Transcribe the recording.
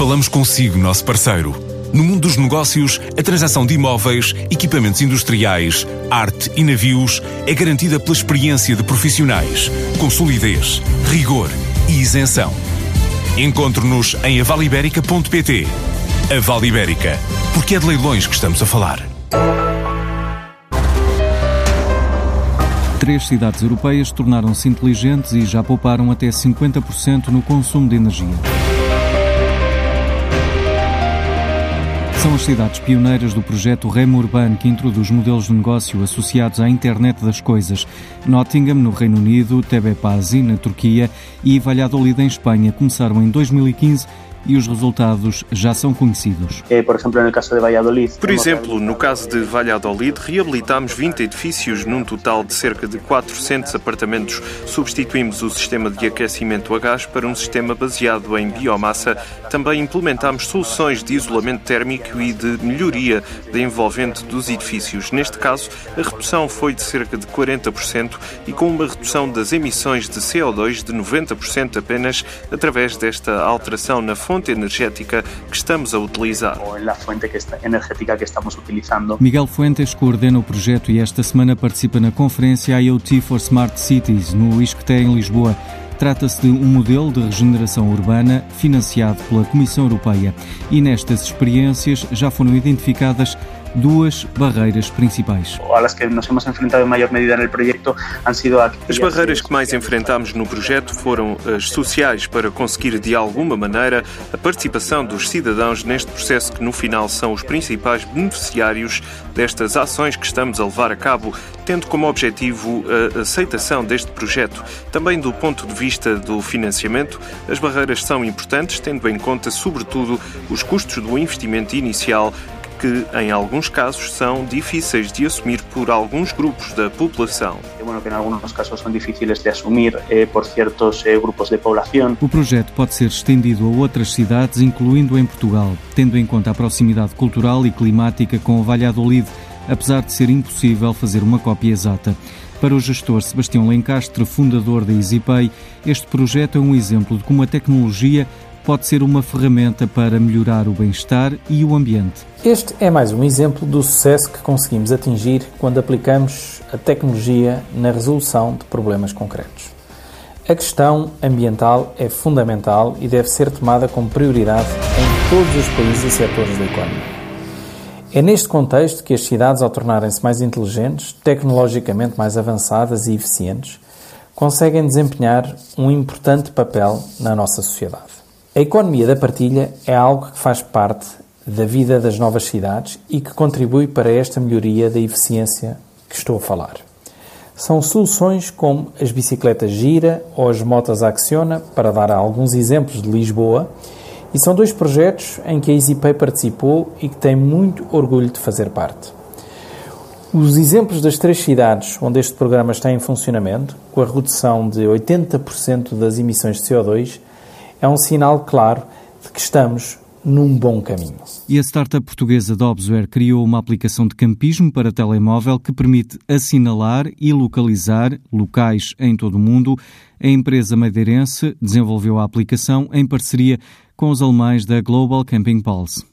Falamos consigo, nosso parceiro. No mundo dos negócios, a transação de imóveis, equipamentos industriais, arte e navios é garantida pela experiência de profissionais, com solidez, rigor e isenção. Encontre-nos em avaliberica.pt. A Vale Ibérica, porque é de leilões que estamos a falar. Três cidades europeias tornaram-se inteligentes e já pouparam até 50% no consumo de energia. São as cidades pioneiras do projeto Remo Urbano, que introduz modelos de negócio associados à internet das coisas. Nottingham, no Reino Unido, Tebepasi, na Turquia e Valladolid, em Espanha, começaram em 2015 e os resultados já são conhecidos. Eh, por exemplo, no caso de Valladolid. Por exemplo, no caso de Valladolid, reabilitámos 20 edifícios num total de cerca de 400 apartamentos. Substituímos o sistema de aquecimento a gás para um sistema baseado em biomassa. Também implementámos soluções de isolamento térmico e de melhoria de envolvente dos edifícios. Neste caso, a redução foi de cerca de 40% e com uma redução das emissões de CO2 de 90% apenas através desta alteração na fonte energética que estamos a utilizar. Miguel Fuentes coordena o projeto e esta semana participa na conferência IoT for Smart Cities no ISCTE em Lisboa. Trata-se de um modelo de regeneração urbana financiado pela Comissão Europeia e nestas experiências já foram identificadas duas barreiras principais. As que nos hemos enfrentado em maior medida no projeto han sido As barreiras que mais enfrentamos no projeto foram as sociais para conseguir de alguma maneira a participação dos cidadãos neste processo que no final são os principais beneficiários destas ações que estamos a levar a cabo, tendo como objetivo a aceitação deste projeto. Também do ponto de vista do financiamento, as barreiras são importantes, tendo em conta sobretudo os custos do investimento inicial que, em alguns casos, são difíceis de assumir por alguns grupos da população. Bueno, que em alguns casos são difíceis de assumir por certos grupos de população. O projeto pode ser estendido a outras cidades, incluindo em Portugal, tendo em conta a proximidade cultural e climática com Valladolid, apesar de ser impossível fazer uma cópia exata. Para o gestor Sebastião Lencastre, fundador da EasyPay, este projeto é um exemplo de como a tecnologia pode ser uma ferramenta para melhorar o bem-estar e o ambiente. Este é mais um exemplo do sucesso que conseguimos atingir quando aplicamos a tecnologia na resolução de problemas concretos. A questão ambiental é fundamental e deve ser tomada como prioridade em todos os países e setores da economia. É neste contexto que as cidades, ao tornarem-se mais inteligentes, tecnologicamente mais avançadas e eficientes, conseguem desempenhar um importante papel na nossa sociedade. A economia da partilha é algo que faz parte da vida das novas cidades e que contribui para esta melhoria da eficiência que estou a falar. São soluções como as bicicletas Gira ou as motas Acciona, para dar alguns exemplos de Lisboa, e são dois projetos em que a EasyPay participou e que tem muito orgulho de fazer parte. Os exemplos das três cidades onde este programa está em funcionamento, com a redução de 80% das emissões de CO2, é um sinal claro de que estamos num bom caminho. E a startup portuguesa Dobsware criou uma aplicação de campismo para telemóvel que permite assinalar e localizar locais em todo o mundo. A empresa madeirense desenvolveu a aplicação em parceria com os alemães da Global Camping Pulse.